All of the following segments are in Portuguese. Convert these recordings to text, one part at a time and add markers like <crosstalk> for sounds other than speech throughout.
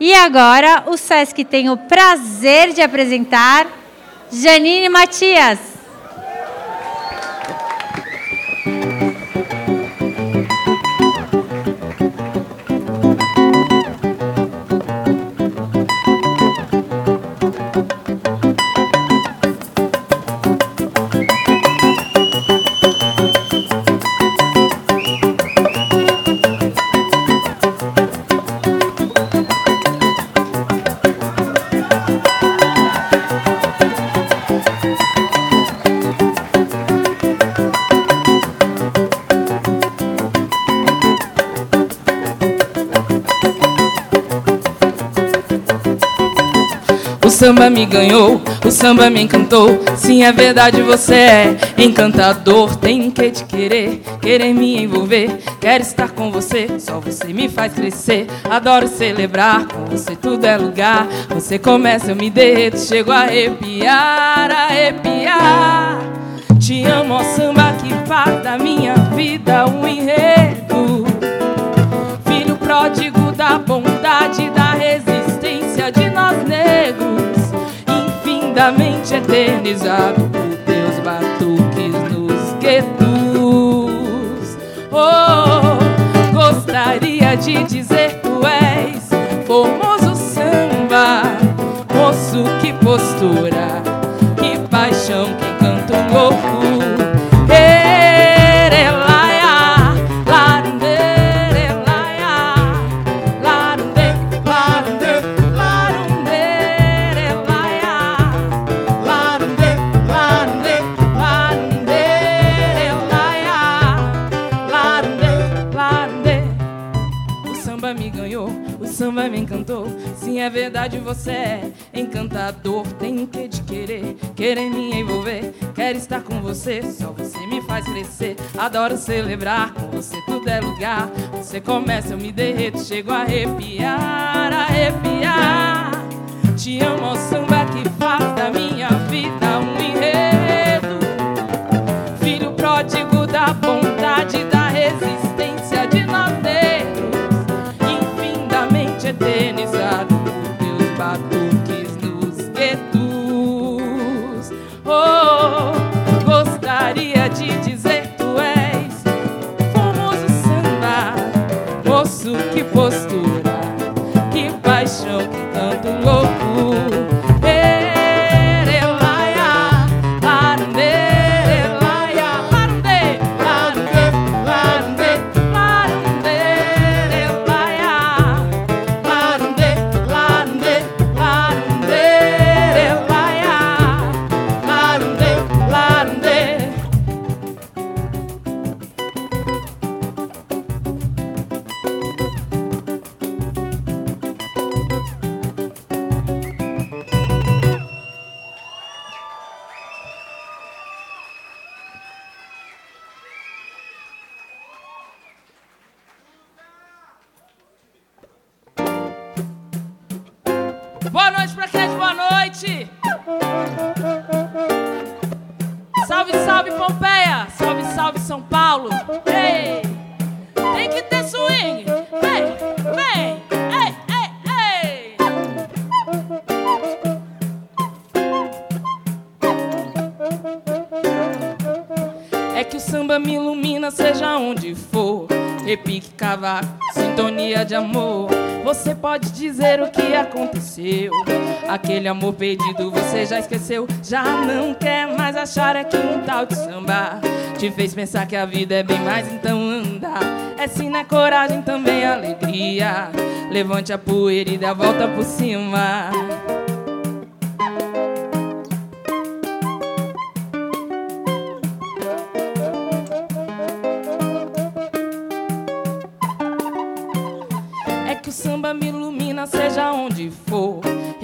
E agora o SESC tem o prazer de apresentar Janine Matias. Samba me ganhou, o samba me encantou. Sim, é verdade, você é encantador. Tenho que te querer, querer me envolver. Quero estar com você, só você me faz crescer. Adoro celebrar, com você tudo é lugar. Você começa, eu me derreto, chego a arrepiar, arrepiar. Te amo, ó samba que faz da minha vida um enredo. Filho pródigo da bondade, da eternamente eternizado por teus batuques nos guetos. Oh, gostaria de dizer tu és formoso samba, moço que postura, que paixão, que canto louco. Você é encantador. Tenho que te querer, querer me envolver. Quero estar com você, só você me faz crescer. Adoro celebrar, com você tudo é lugar. Você começa, eu me derreto, chego a arrepiar, arrepiar. Te amo, samba que faz da minha Aquele amor perdido você já esqueceu, já não quer mais achar é que um tal de samba te fez pensar que a vida é bem mais, então anda. É sim na coragem também alegria. Levante a poeira e dê a volta por cima.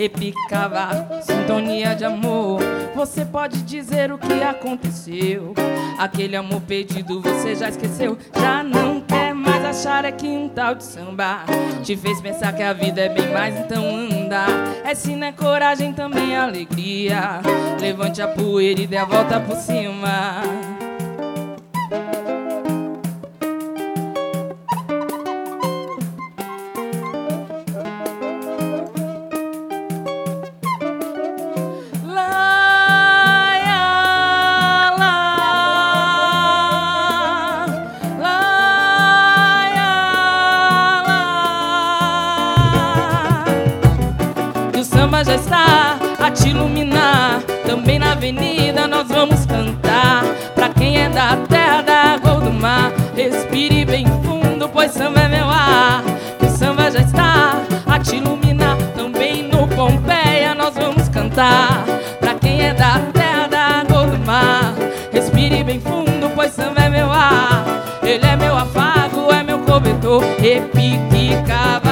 Repicava sintonia de amor. Você pode dizer o que aconteceu. Aquele amor perdido você já esqueceu, já não quer mais achar é que um tal de samba te fez pensar que a vida é bem mais, então anda. É sim, é coragem também alegria. Levante a poeira e dê a volta por cima. Cantar. Pra quem é da terra, da água do mar, respire bem fundo, pois samba é meu ar. Ele é meu afago, é meu cobertor, repique, cavaco,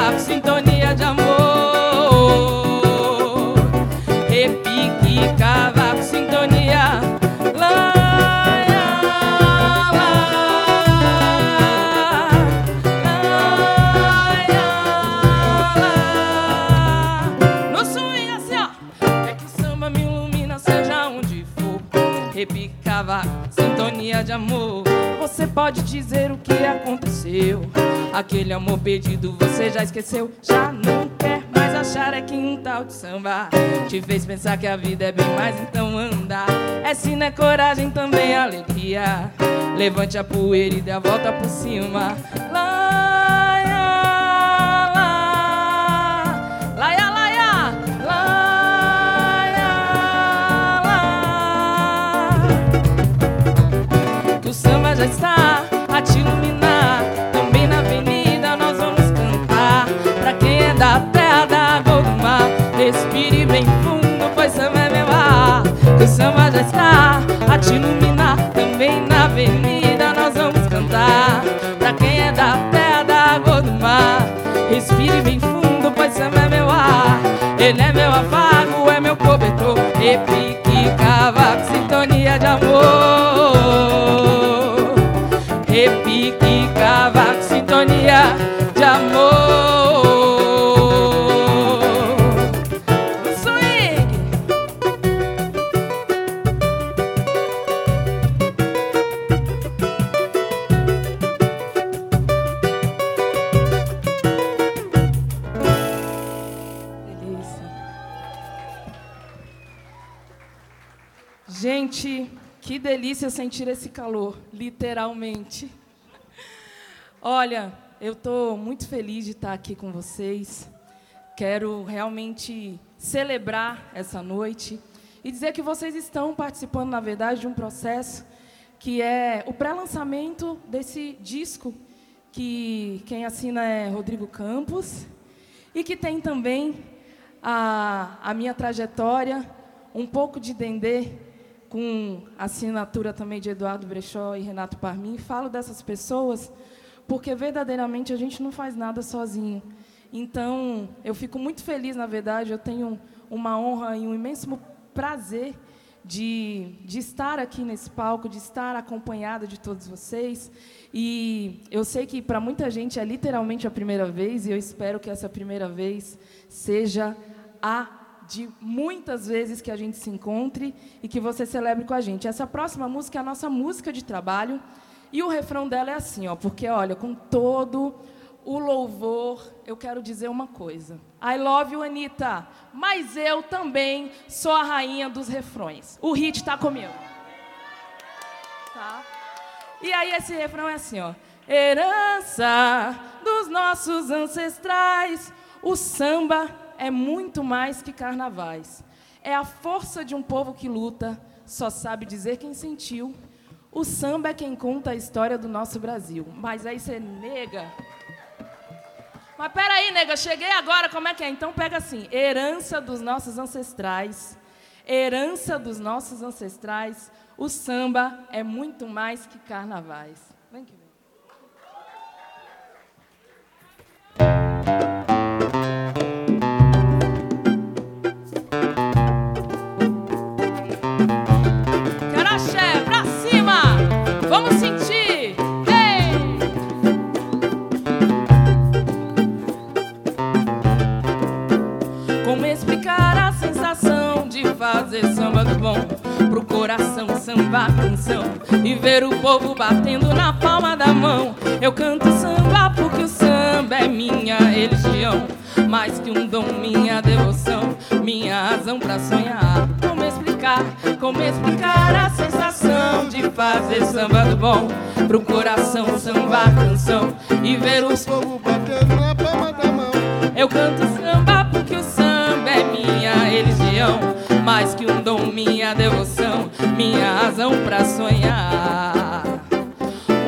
amor. Você pode dizer o que aconteceu. Aquele amor perdido você já esqueceu. Já não quer mais achar é que um tal de samba te fez pensar que a vida é bem mais, então anda. É sim, é coragem, também alegria. Levante a poeira e dê a volta por cima. Te iluminar. Também na avenida nós vamos cantar. Pra quem é da terra, da água do mar, respire bem fundo, pois samba é meu ar. Ele é meu afago, é meu cobertor, repique, literalmente. Olha, eu estou muito feliz de estar aqui com vocês. Quero realmente celebrar essa noite e dizer que vocês estão participando, na verdade, de um processo que é o pré-lançamento desse disco, que quem assina é Rodrigo Campos, e que tem também a, a minha trajetória, um pouco de Dendê, com assinatura também de Eduardo Brechó e Renato Parmin, falo dessas pessoas porque verdadeiramente a gente não faz nada sozinho. Então, eu fico muito feliz, na verdade, eu tenho uma honra e um imenso prazer de, de estar aqui nesse palco, de estar acompanhada de todos vocês. E eu sei que para muita gente é literalmente a primeira vez, e eu espero que essa primeira vez seja a de muitas vezes que a gente se encontre e que você celebre com a gente. Essa próxima música é a nossa música de trabalho e o refrão dela é assim, ó, porque olha, com todo o louvor, eu quero dizer uma coisa. I love you, Anitta, mas eu também sou a rainha dos refrões. O hit está comigo. Tá? E aí esse refrão é assim, ó. Herança dos nossos ancestrais, o samba é muito mais que carnavais. É a força de um povo que luta, só sabe dizer quem sentiu. O samba é quem conta a história do nosso Brasil. Mas aí você nega. Mas peraí, nega, cheguei agora, como é que é? Então pega assim: herança dos nossos ancestrais. Herança dos nossos ancestrais. O samba é muito mais que carnavais. Vem aqui. Fazer samba do bom Pro coração samba canção E ver o povo batendo na palma da mão. Eu canto samba porque o samba é minha religião Mais que um dom, minha devoção Minha razão pra sonhar. Como explicar, como explicar a sensação De fazer samba do bom Pro coração samba canção E ver o povo batendo na palma da mão. Eu canto samba porque o samba é minha minha devoção, minha razão pra sonhar.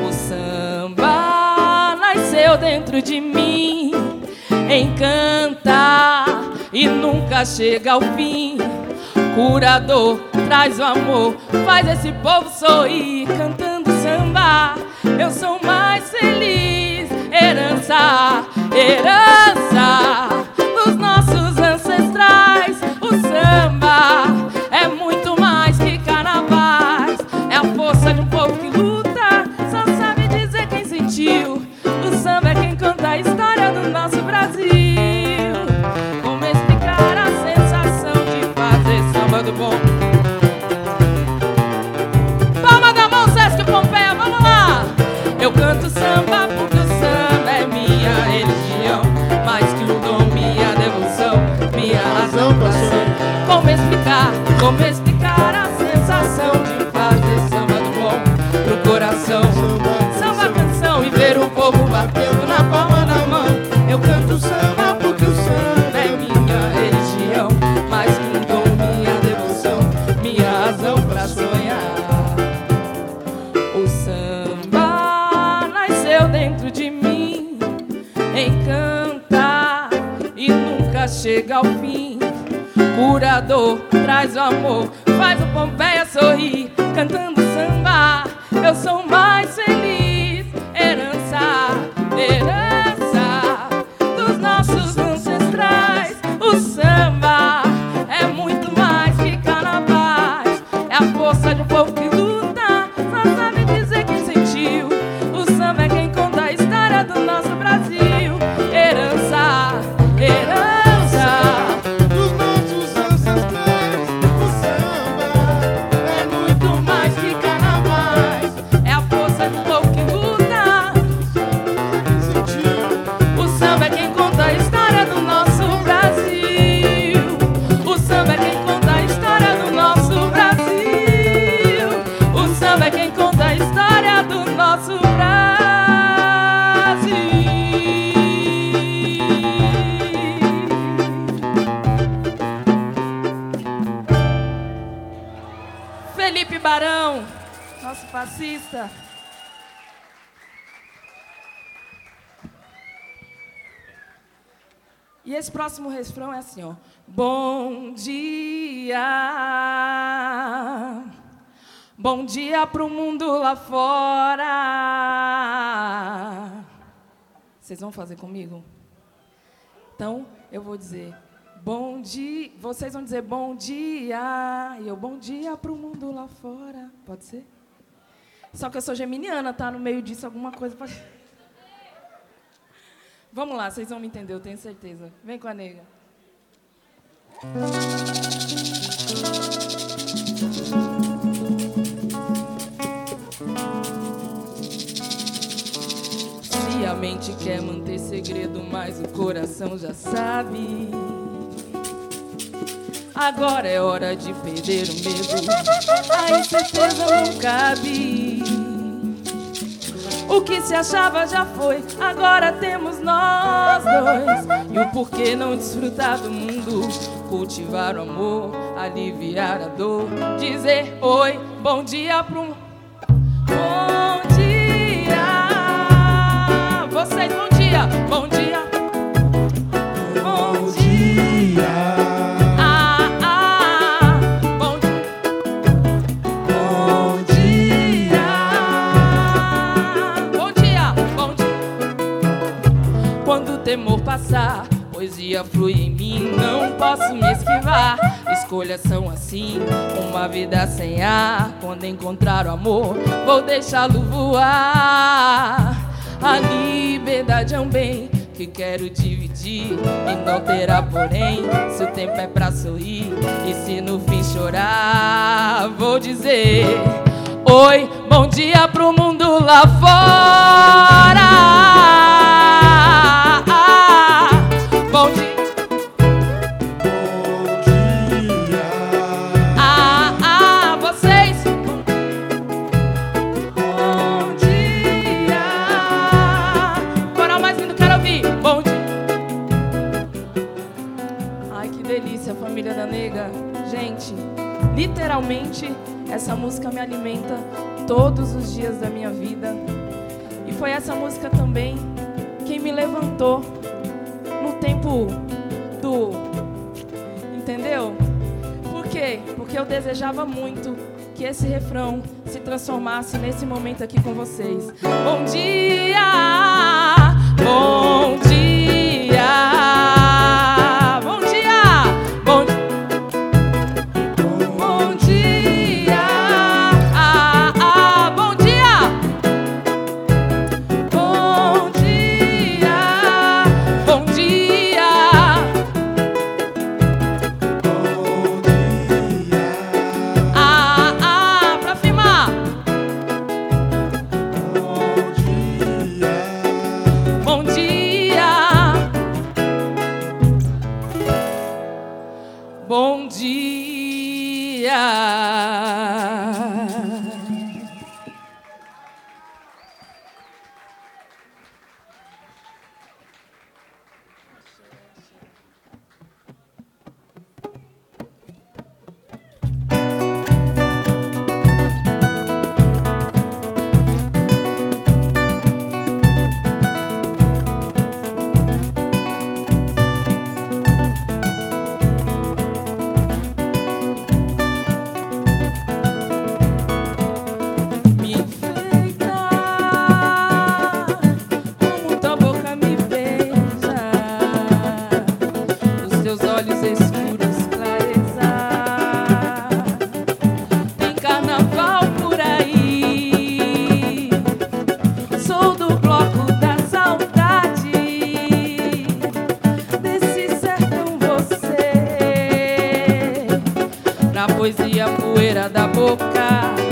O samba nasceu dentro de mim, encanta e nunca chega ao fim. Curador, traz o amor, faz esse povo sorrir, cantando samba. Eu sou mais feliz, herança, herança E esse próximo refrão é assim, ó. Bom dia. Bom dia pro mundo lá fora. Vocês vão fazer comigo? Então, eu vou dizer bom dia. Vocês vão dizer bom dia. E eu bom dia pro mundo lá fora. Pode ser? Só que eu sou geminiana, tá? No meio disso alguma coisa pode Vamos lá, vocês vão me entender, eu tenho certeza. Vem com a nega. Se a mente quer manter segredo, mas o coração já sabe. Agora é hora de perder o medo. A incerteza não cabe. O que se achava já foi, agora temos nós dois. E o porquê não desfrutar do mundo? Cultivar o amor, aliviar a dor. Dizer oi, bom dia pro. Bom dia! Vocês, bom dia! Bom dia! Passar, poesia flui em mim, não posso me esquivar. Escolhas são assim, uma vida sem ar. Quando encontrar o amor, vou deixá-lo voar. A liberdade é um bem que quero dividir e não terá porém. Se o tempo é pra sorrir e se no fim chorar, vou dizer. Oi, bom dia pro mundo lá fora. Essa música me alimenta todos os dias da minha vida. E foi essa música também quem me levantou no tempo do. Entendeu? Por quê? Porque eu desejava muito que esse refrão se transformasse nesse momento aqui com vocês. Bom dia! Bom dia! poesia poeira da boca.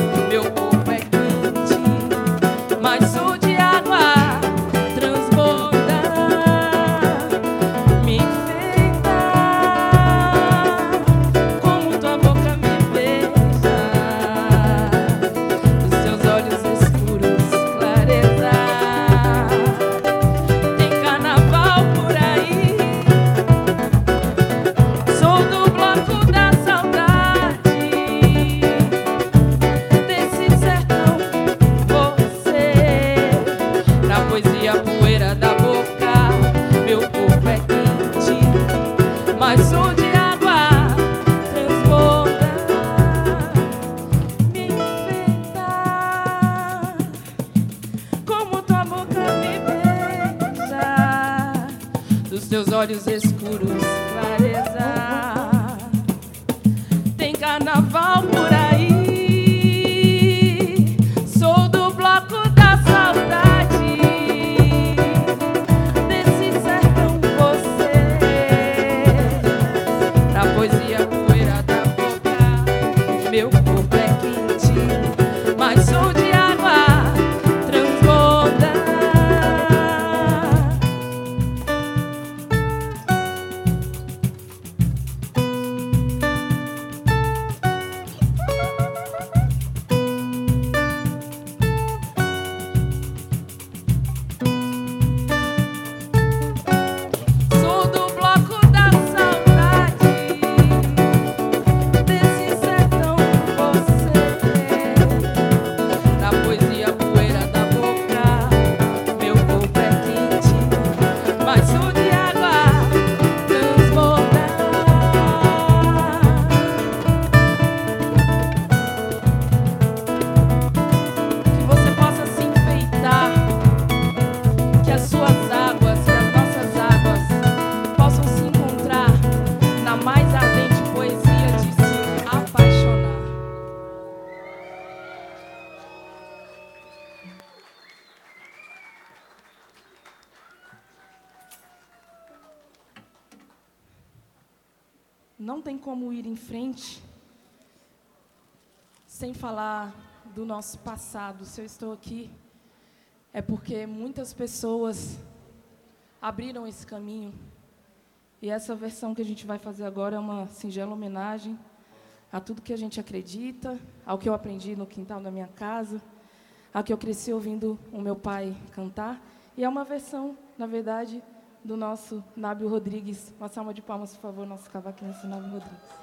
Como ir em frente sem falar do nosso passado. Se eu estou aqui, é porque muitas pessoas abriram esse caminho. E essa versão que a gente vai fazer agora é uma singela homenagem a tudo que a gente acredita, ao que eu aprendi no quintal da minha casa, ao que eu cresci ouvindo o meu pai cantar. E é uma versão, na verdade, do nosso Nábio Rodrigues. Uma salva de palmas, por favor, nosso cavaquinho, Nábio Rodrigues.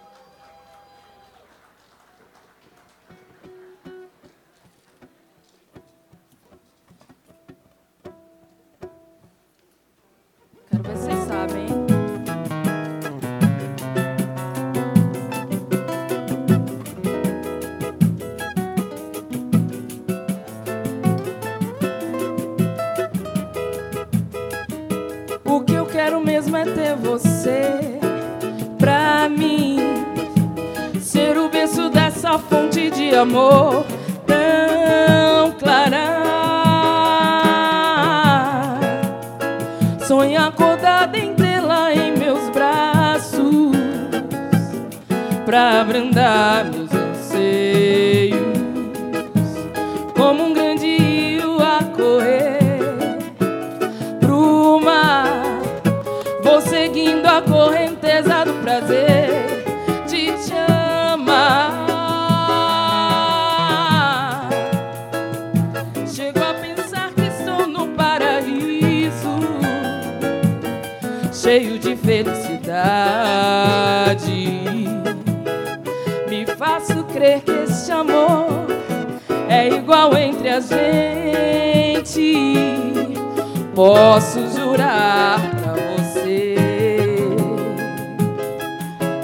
posso crer que este amor é igual entre a gente. Posso jurar pra você,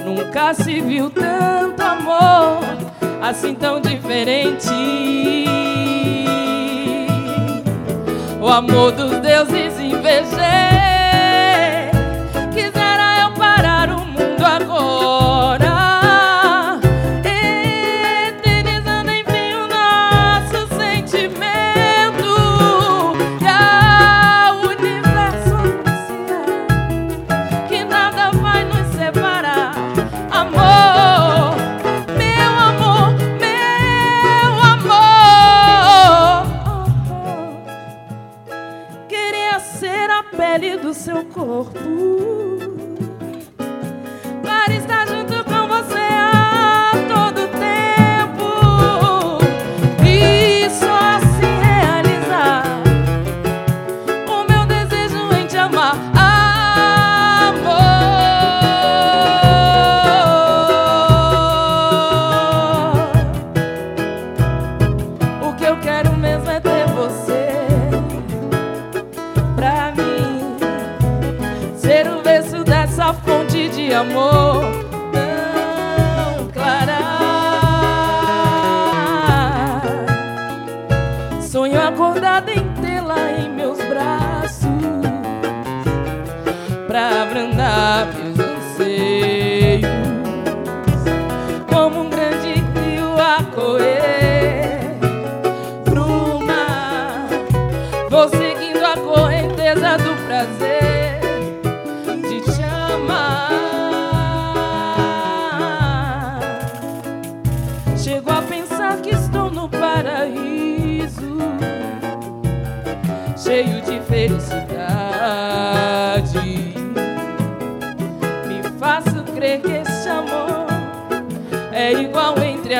nunca se viu tanto amor assim tão diferente. O amor dos deuses invejei. Quisera eu parar o mundo agora.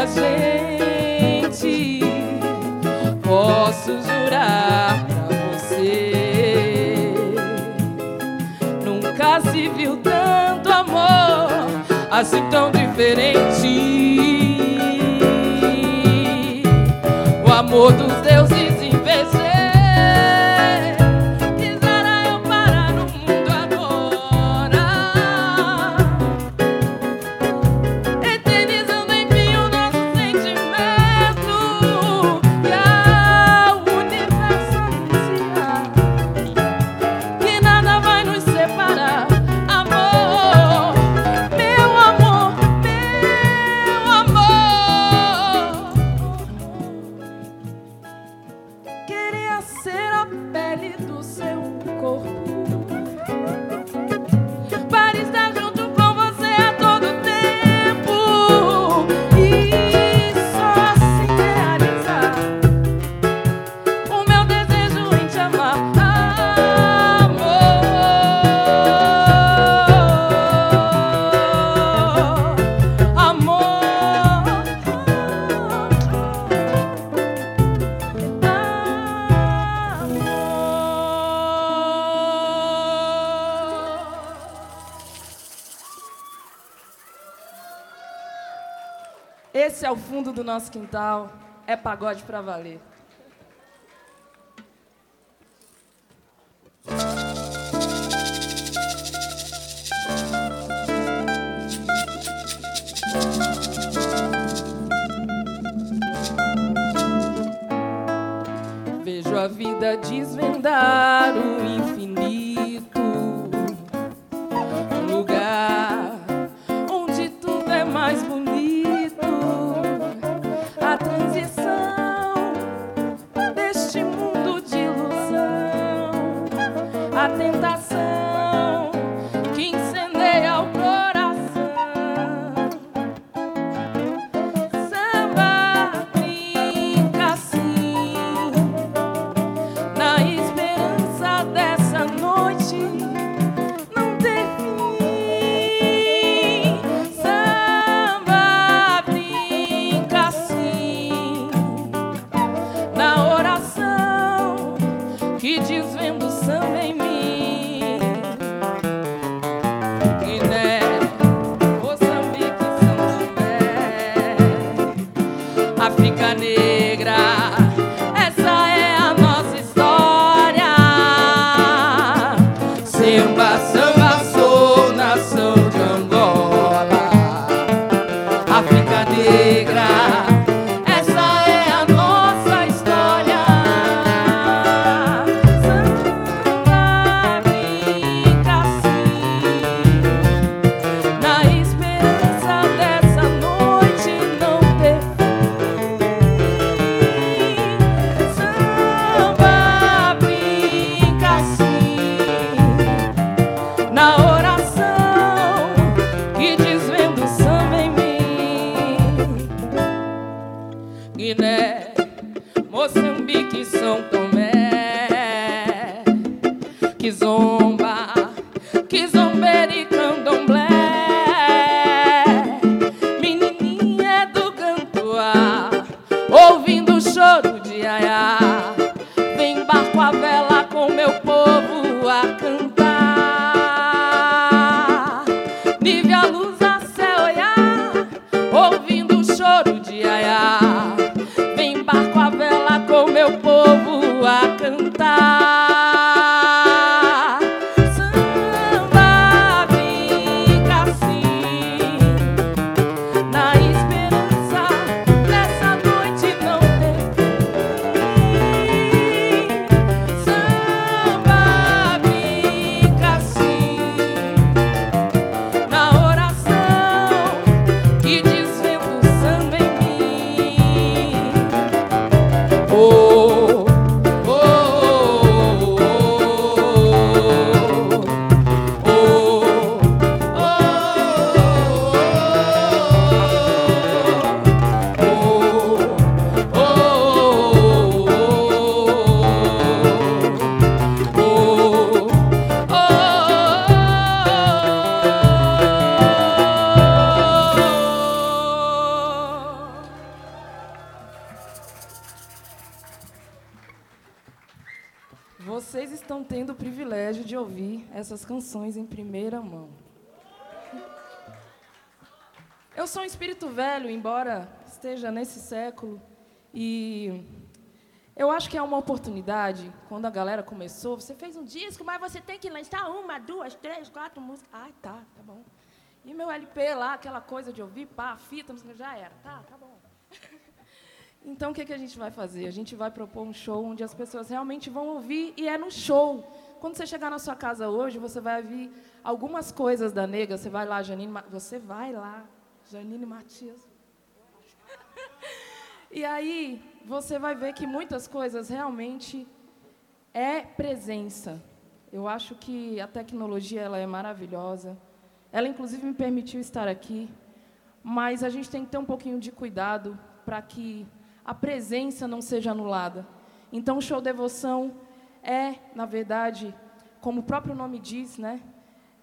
gente. Posso jurar pra você, nunca se viu tanto amor assim tão diferente. O amor dos deuses. nosso quintal é pagode para valer. Velho, embora esteja nesse século, e eu acho que é uma oportunidade, quando a galera começou, você fez um disco, mas você tem que lançar uma, duas, três, quatro músicas. Ah, tá, tá bom. E meu LP lá, aquela coisa de ouvir, pá, fita, já era. Tá, tá bom. <laughs> Então, o que, que a gente vai fazer? A gente vai propor um show onde as pessoas realmente vão ouvir e é no show. Quando você chegar na sua casa hoje, você vai ouvir algumas coisas da nega. Você vai lá, Janine, você vai lá, Janine Matias. e aí, você vai ver que muitas coisas realmente é presença. Eu acho que a tecnologia ela é maravilhosa. Ela, inclusive, me permitiu estar aqui. Mas a gente tem que ter um pouquinho de cuidado para que a presença não seja anulada. Então, o show devoção é, na verdade, como o próprio nome diz, né,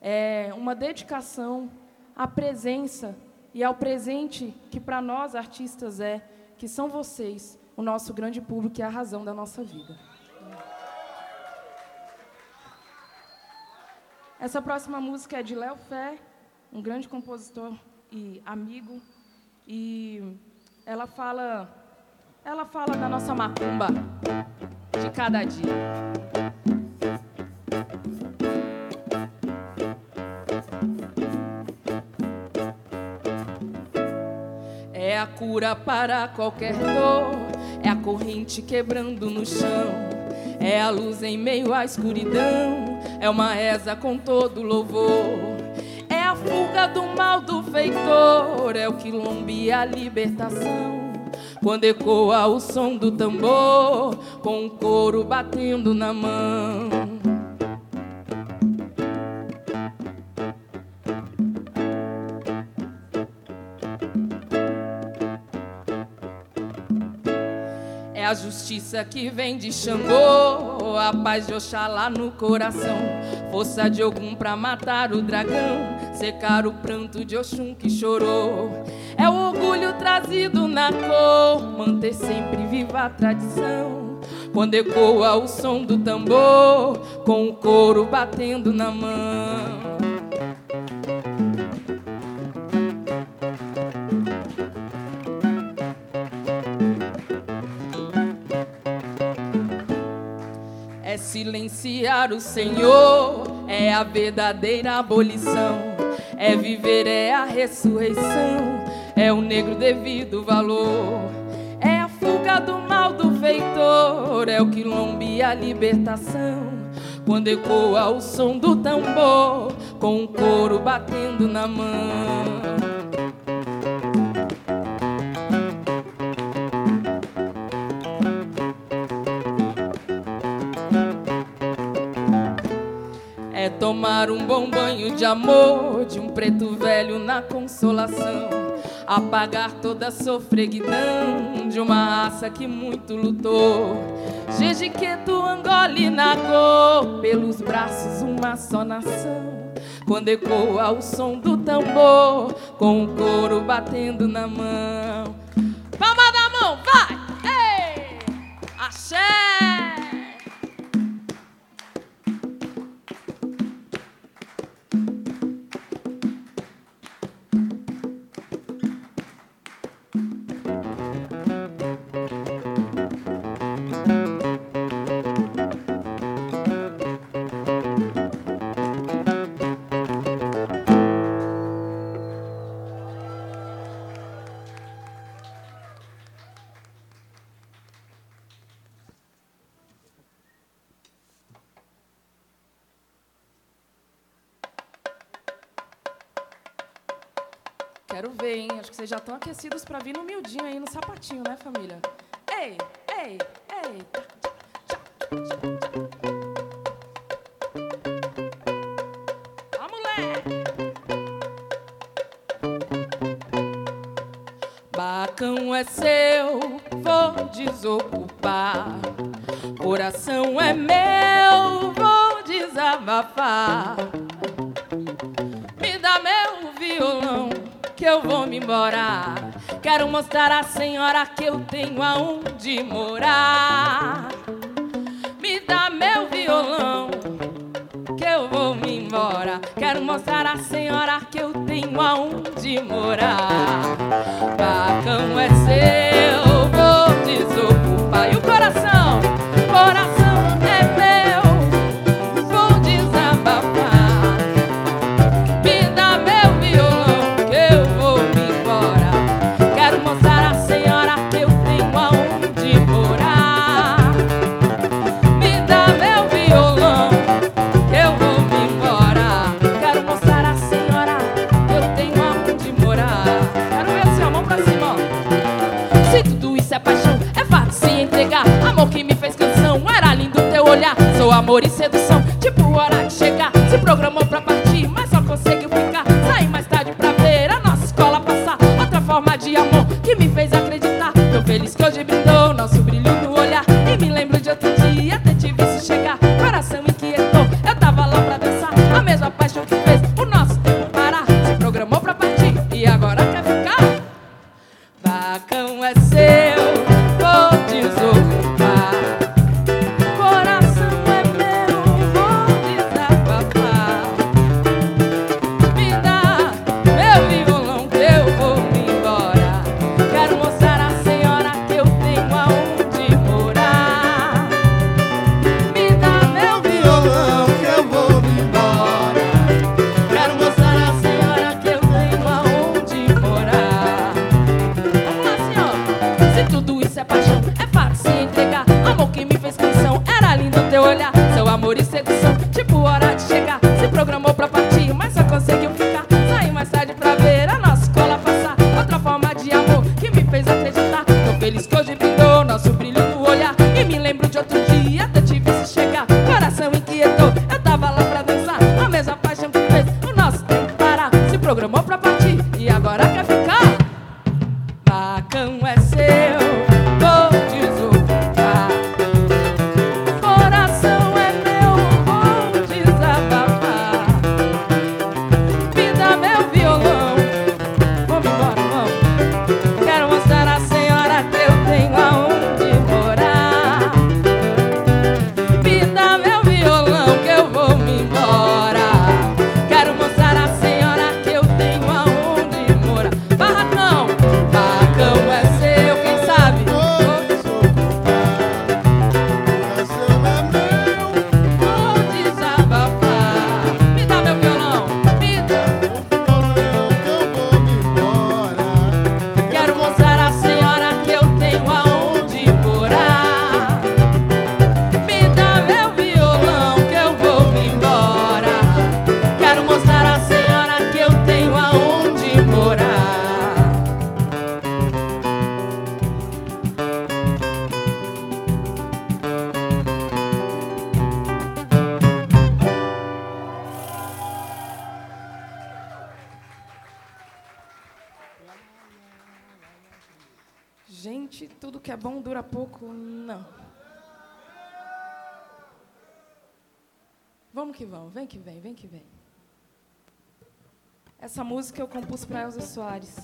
é uma dedicação à presença e ao presente que para nós artistas é, que são vocês, o nosso grande público e a razão da nossa vida. Essa próxima música é de Léo Fé, um grande compositor e amigo, e ela fala ela fala da nossa macumba de cada dia. Cura para qualquer dor, é a corrente quebrando no chão, é a luz em meio à escuridão, é uma reza com todo louvor. É a fuga do mal do feitor, é o quilombo e a libertação. Quando ecoa o som do tambor, com o couro batendo na mão. Justiça que vem de Xangô, a paz de Oxalá no coração, força de Ogum pra matar o dragão, secar o pranto de Oxum que chorou. É o orgulho trazido na cor, manter sempre viva a tradição. Quando ecoa o som do tambor, com o couro batendo na mão. Silenciar o Senhor, é a verdadeira abolição. É viver, é a ressurreição é o negro devido valor. É a fuga do mal do feitor, é o quilombo e a libertação. Quando ecoa o som do tambor, com o couro batendo na mão. Tomar um bom banho de amor de um preto velho na consolação apagar toda a sofreguidão de uma raça que muito lutou. Jejiqueto, e Nagô, pelos braços uma só nação. Quando ecoa o som do tambor, com o couro batendo na mão. Palma da mão, vai! Ei! Axé! Vocês já estão aquecidos para vir no miudinho aí, no sapatinho, né, família? Ei, ei, ei. Vamos lá! Bacão é seu, vou desocupar. Coração é meu, vou desabafar. embora. Quero mostrar à senhora que eu tenho aonde morar. Me dá meu violão, que eu vou me embora. Quero mostrar à senhora que eu tenho aonde morar. Bacão é seu, vou desocupar. E o coração? amor e sedução. vem que vem, vem que vem. Essa música eu compus para Elza Soares.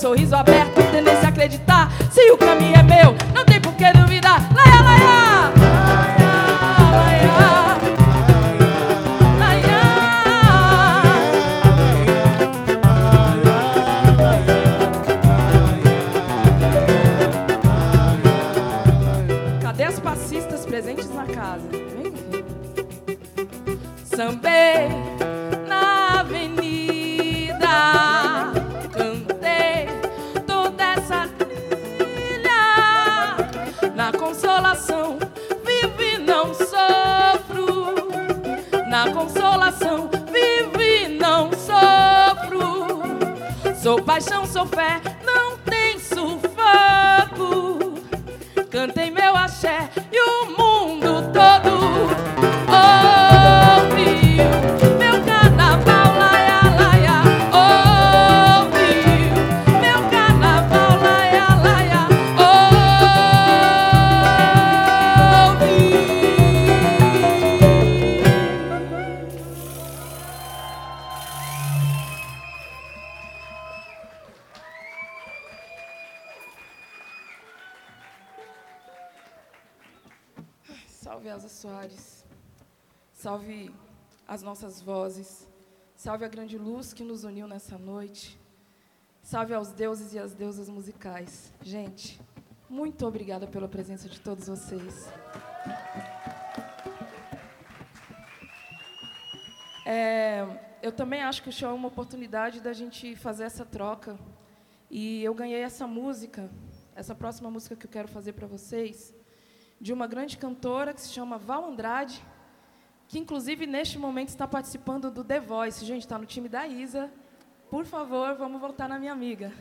Sorriso aberto, consolação, vivo e não sofro. Sou paixão, sou fé, vozes. Salve a grande luz que nos uniu nessa noite. Salve aos deuses e às deusas musicais. Gente, muito obrigada pela presença de todos vocês. É, eu também acho que o show é uma oportunidade da gente fazer essa troca. E eu ganhei essa música, essa próxima música que eu quero fazer para vocês, de uma grande cantora que se chama Val Andrade, que inclusive neste momento está participando do The Voice. Gente, está no time da Isa. Por favor, vamos voltar na minha amiga.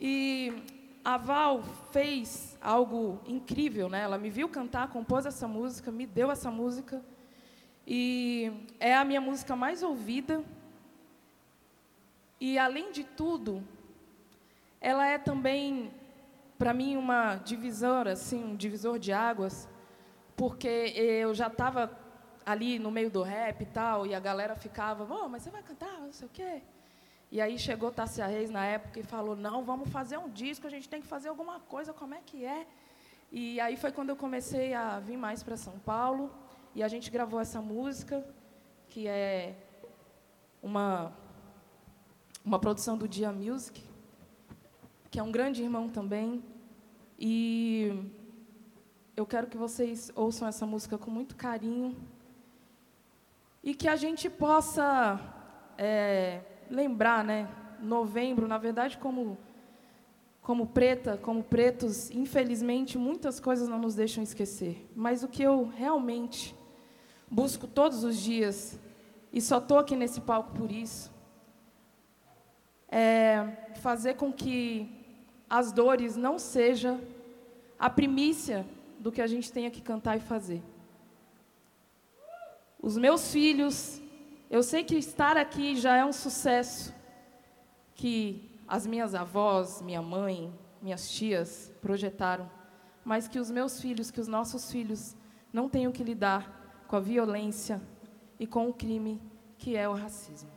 E a Val fez algo incrível, né? Ela me viu cantar, compôs essa música, me deu essa música. E é a minha música mais ouvida. E além de tudo, ela é também para mim uma divisora, assim, um divisor de águas, porque eu já estava ali no meio do rap e tal, e a galera ficava, "Ô, mas você vai cantar, não sei o quê. E aí chegou Tássia Reis na época e falou, não, vamos fazer um disco, a gente tem que fazer alguma coisa, como é que é? E aí foi quando eu comecei a vir mais para São Paulo, e a gente gravou essa música, que é uma, uma produção do Dia Music, que é um grande irmão também. E eu quero que vocês ouçam essa música com muito carinho e que a gente possa é, lembrar, né? Novembro, na verdade, como como preta, como pretos, infelizmente muitas coisas não nos deixam esquecer. Mas o que eu realmente busco todos os dias e só estou aqui nesse palco por isso é fazer com que as dores não seja a primícia do que a gente tenha que cantar e fazer. Os meus filhos, eu sei que estar aqui já é um sucesso que as minhas avós, minha mãe, minhas tias projetaram, mas que os meus filhos, que os nossos filhos não tenham que lidar com a violência e com o crime que é o racismo.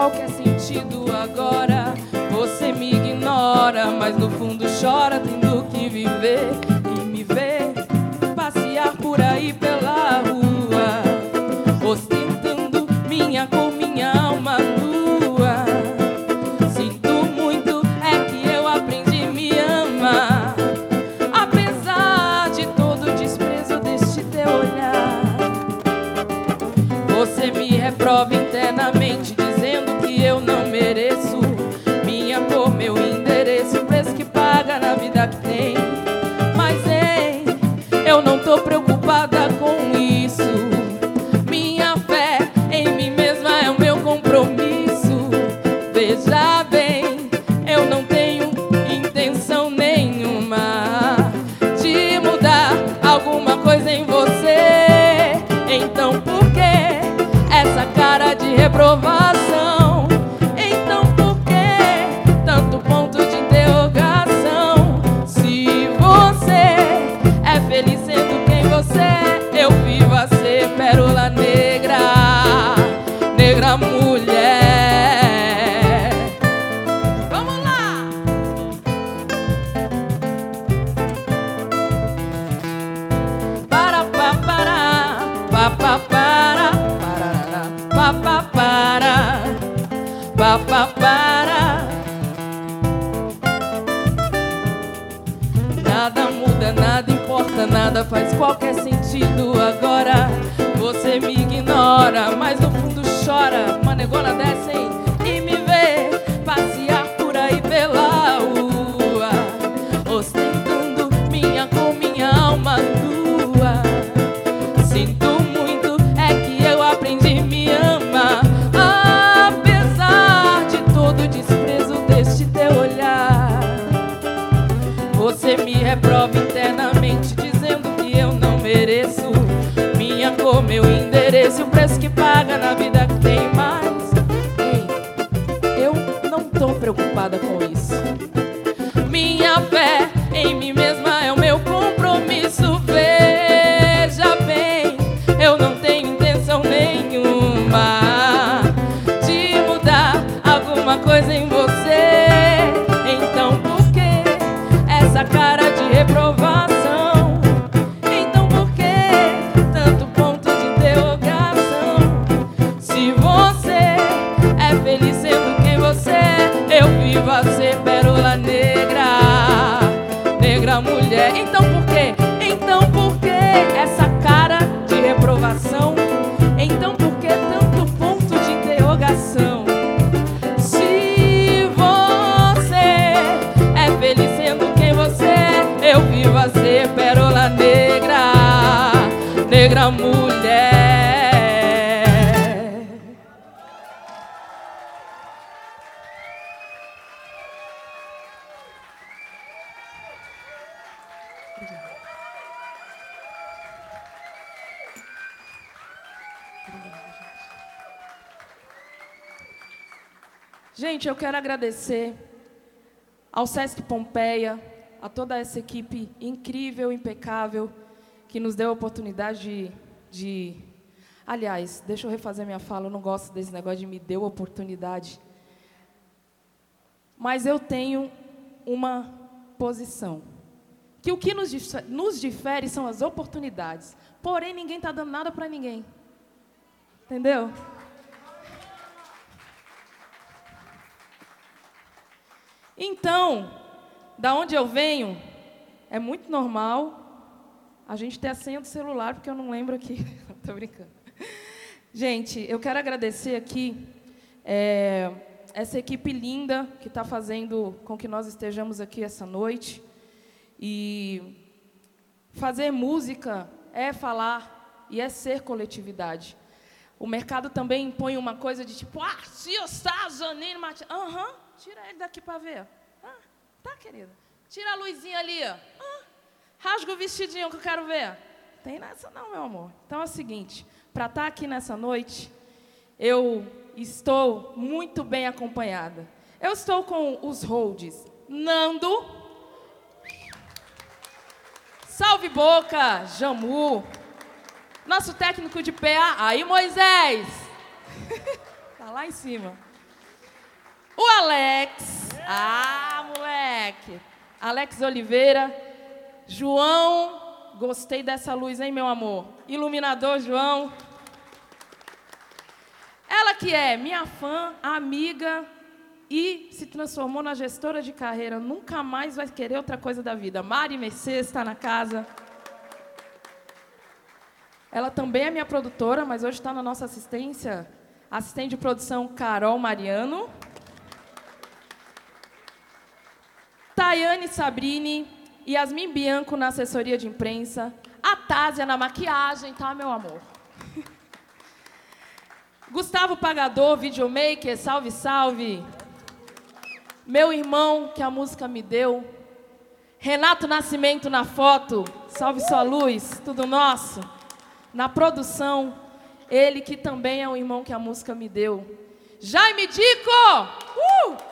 Qualquer sentido agora. Você me ignora, mas no Gente, eu quero agradecer ao Sesc Pompeia, a toda essa equipe incrível, impecável, que nos deu a oportunidade de, de. Aliás, deixa eu refazer minha fala, eu não gosto desse negócio de me deu oportunidade. Mas eu tenho uma posição. Que o que nos dife- nos difere são as oportunidades. Porém, ninguém está dando nada para ninguém. Entendeu? Então, da onde eu venho, é muito normal a gente ter a senha do celular, porque eu não lembro aqui. <laughs> Tô brincando. Gente, eu quero agradecer aqui é, essa equipe linda que está fazendo com que nós estejamos aqui essa noite. E fazer música é falar e é ser coletividade. O mercado também impõe uma coisa de tipo, ah, se eu está Janine Martins. Aham, tira ele daqui para ver. Ah, tá, querida. Tira a luzinha ali. Ah, rasga o vestidinho que eu quero ver. Tem nessa não, meu amor. Então é o seguinte, para estar aqui nessa noite, eu estou muito bem acompanhada. Eu estou com os holds Nando, Salve Boca, Jamu, nosso técnico de PA, aí Moisés, <laughs> tá lá em cima. Ah, moleque! Alex Oliveira, João, gostei dessa luz, hein, meu amor? Iluminador João. Ela que é minha fã, amiga e se transformou na gestora de carreira, nunca mais vai querer outra coisa da vida. Mari Mercedes está na casa. Ela também é minha produtora, mas hoje está na nossa assistência, assistente de produção Carol Mariano. Tayane Sabrini, Yasmin Bianco na assessoria de imprensa, a Tásia na maquiagem, tá, meu amor? <laughs> Gustavo Pagador, videomaker, salve, salve. Meu irmão, que a música me deu. Renato Nascimento na foto, salve sua luz, tudo nosso. Na produção, ele que também é o irmão que a música me deu. Jaime Dico! Uh!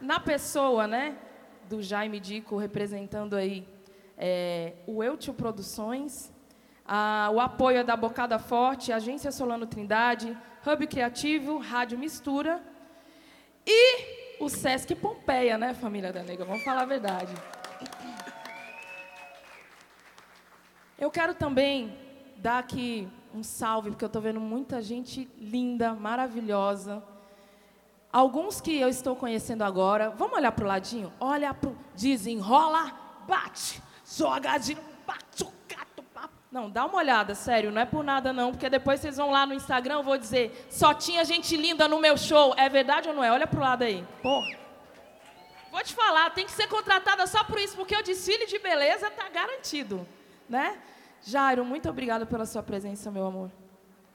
Na pessoa, né, do Jaime Dico, representando aí é, o Eutio Produções, a, o apoio é da Bocada Forte, Agência Solano Trindade, Hub Criativo, Rádio Mistura e o Sesc Pompeia, né, família da Nega? Vamos falar a verdade. Eu quero também dar aqui um salve, porque eu estou vendo muita gente linda, maravilhosa, Alguns que eu estou conhecendo agora, vamos olhar para o ladinho? Olha para desenrola, bate, joga de bate o gato, papo. Não, dá uma olhada, sério, não é por nada não, porque depois vocês vão lá no Instagram, eu vou dizer, só tinha gente linda no meu show. É verdade ou não é? Olha para o lado aí. Porra. Vou te falar, tem que ser contratada só por isso, porque o desfile de beleza está garantido, né? Jairo, muito obrigada pela sua presença, meu amor.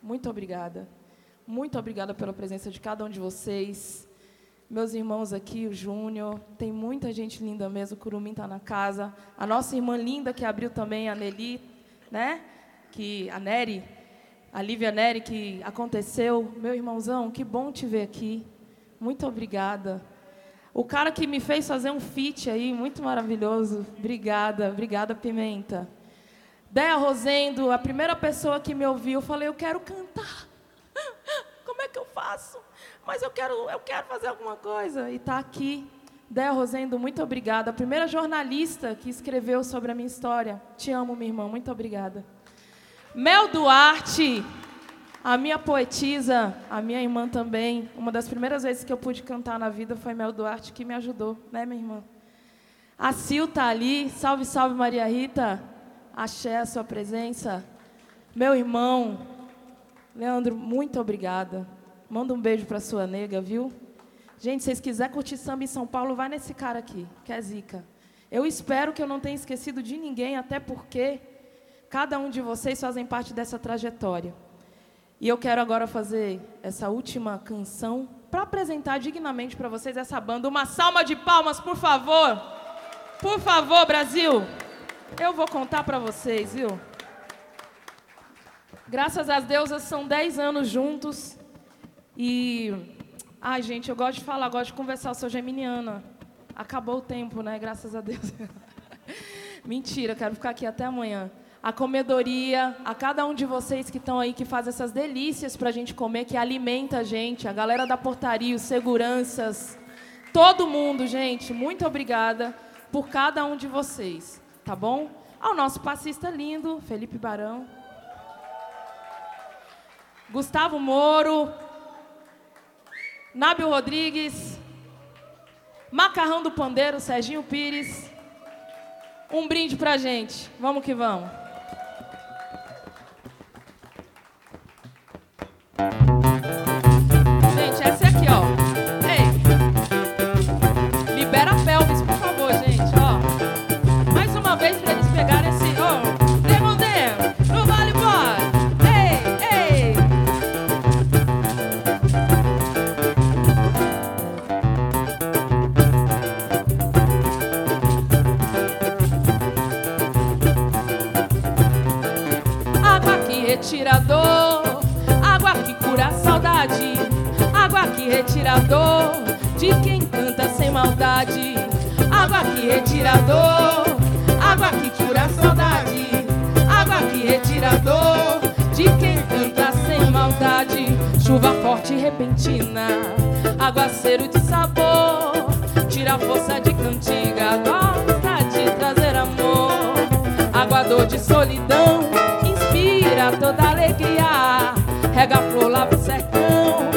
Muito obrigada. Muito obrigada pela presença de cada um de vocês. Meus irmãos aqui, o Júnior, tem muita gente linda mesmo, o Curumim está na casa. A nossa irmã linda que abriu também, a Nelly, né? Que, a Nery, a Lívia Nery, que aconteceu. Meu irmãozão, que bom te ver aqui. Muito obrigada. O cara que me fez fazer um feat aí, muito maravilhoso. Obrigada, obrigada, Pimenta. Déa Rosendo, a primeira pessoa que me ouviu, eu falei, eu quero cantar como é que eu faço? Mas eu quero, eu quero fazer alguma coisa. E está aqui. Déa Rosendo, muito obrigada. A primeira jornalista que escreveu sobre a minha história. Te amo, minha irmã. Muito obrigada. Mel Duarte, a minha poetisa, a minha irmã também. Uma das primeiras vezes que eu pude cantar na vida foi Mel Duarte que me ajudou, né, minha irmã? A Sil tá ali. Salve, salve, Maria Rita. Axé a sua presença. Meu irmão, Leandro, muito obrigada. Manda um beijo para sua nega, viu? Gente, se vocês quiserem curtir samba em São Paulo, vai nesse cara aqui, que é zica. Eu espero que eu não tenha esquecido de ninguém, até porque cada um de vocês fazem parte dessa trajetória. E eu quero agora fazer essa última canção para apresentar dignamente para vocês essa banda. Uma salva de palmas, por favor. Por favor, Brasil. Eu vou contar para vocês, viu? Graças às deusas, são 10 anos juntos. E. Ai, gente, eu gosto de falar, gosto de conversar, eu sou geminiana. Acabou o tempo, né? Graças a Deus. <laughs> Mentira, quero ficar aqui até amanhã. A comedoria, a cada um de vocês que estão aí, que faz essas delícias para a gente comer, que alimenta a gente, a galera da portaria, os seguranças, todo mundo, gente, muito obrigada por cada um de vocês, tá bom? Ao nosso passista lindo, Felipe Barão. Gustavo Moro, Nábio Rodrigues, Macarrão do Pandeiro, Serginho Pires. Um brinde pra gente. Vamos que vamos. Aguaceiro de sabor, tira a força de cantiga, gosta de trazer amor. Aguador de solidão, inspira toda alegria, rega a flor, lava o sertão,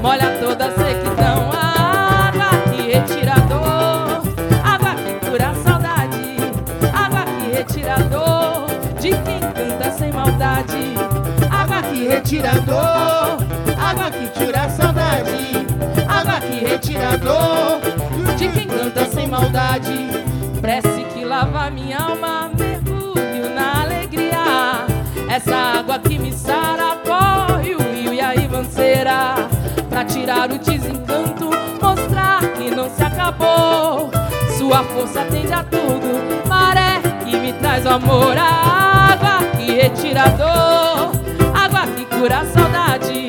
molha toda a sequidão. Água que retira a dor, água que cura a saudade, água que retira a dor de quem canta sem maldade. Água que retira a dor, Água que a saudade. Água que retira a dor de quem canta sem maldade. Prece que lava minha alma, mergulho na alegria. Essa água que me sara, corre o rio e a ribanceira. Pra tirar o desencanto, mostrar que não se acabou. Sua força atende a tudo, maré que me traz o amor. A água que retira dor, água que cura a saudade.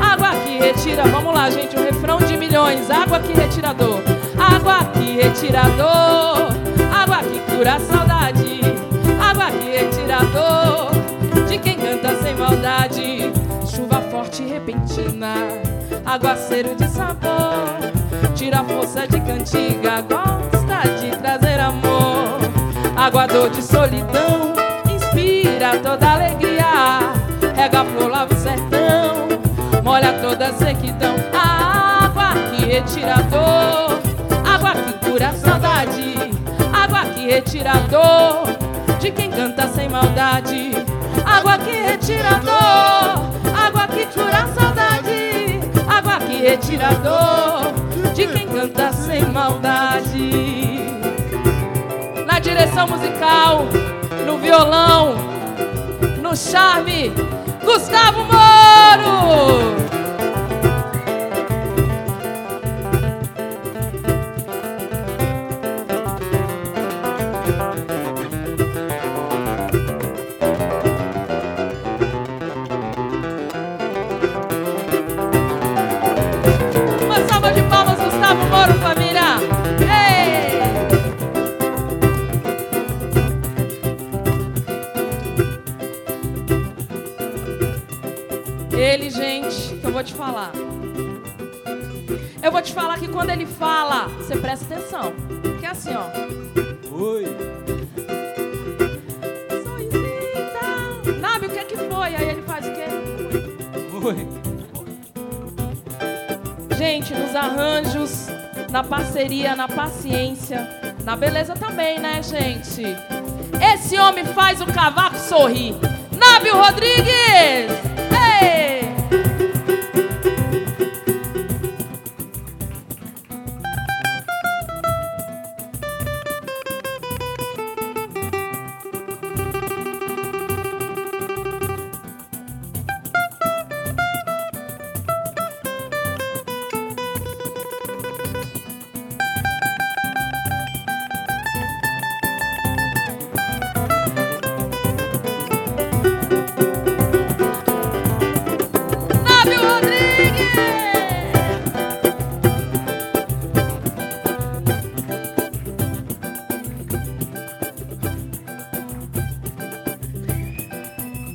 Água que retira, vamos lá, gente, o refrão milhões. Água que retira a dor, água que retira a dor, água que cura a saudade. Água que retira a dor de quem canta sem maldade. Chuva forte e repentina, aguaceiro de sabor. Tira a força de cantiga, gosta de trazer amor. Aguador de solidão, inspira toda alegria. Rega a flor, lava o sertão, molha toda a sequidão. A água que retira a dor, água que cura a saudade. Água que retira a dor de quem canta sem maldade. Água que retira a dor, água que cura a saudade. Água que retira a dor de quem canta sem maldade. Na direção musical, no violão, no charme, Gustavo Moro! Na parceria, na paciência, na beleza também, né, gente? Esse homem faz o cavaco sorrir. Nábio Rodrigues!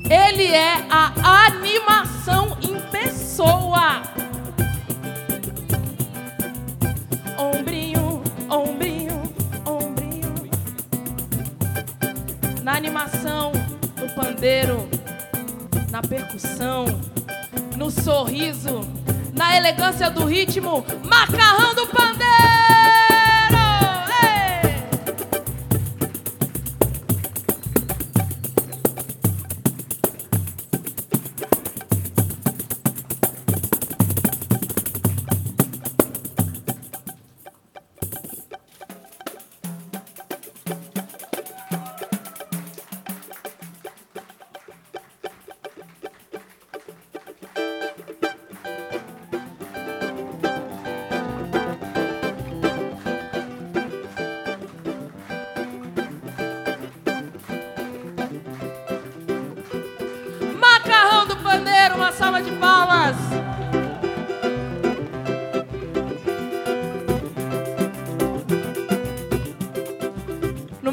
Ele é a animação em pessoa. Ombrinho, ombrinho, ombrinho. Na animação, no pandeiro, na percussão, no sorriso, na elegância do ritmo, macarrão do pandeiro!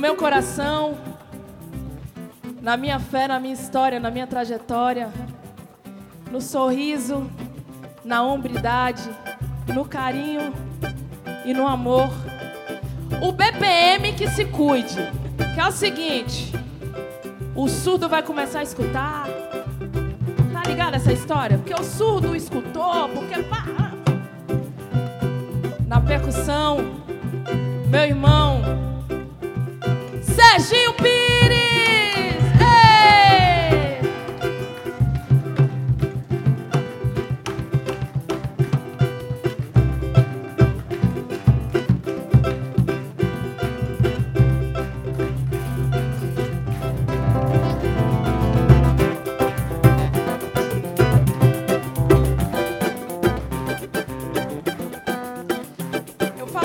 Meu coração, na minha fé, na minha história, na minha trajetória, no sorriso, na hombridade, no carinho e no amor. O BPM que se cuide, que é o seguinte: o surdo vai começar a escutar. Tá ligado essa história? Porque o surdo escutou, porque na percussão, meu irmão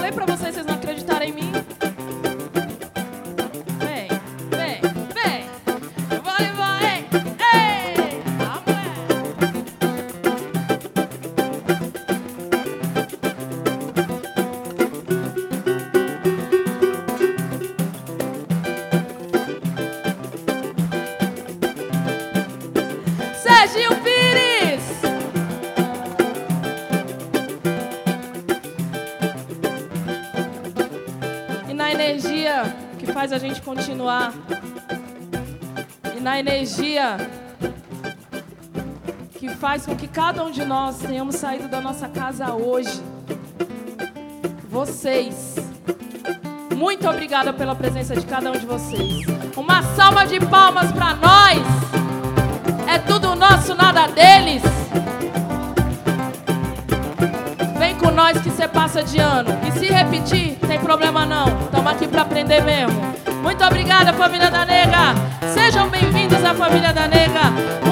Eu falei pra Energia que faz com que cada um de nós tenhamos saído da nossa casa hoje. Vocês. Muito obrigada pela presença de cada um de vocês. Uma salva de palmas para nós. É tudo nosso, nada deles. Vem com nós que você passa de ano. E se repetir, tem problema não. Estamos aqui para aprender mesmo. Muito obrigada, família da Nega. À família da Nega.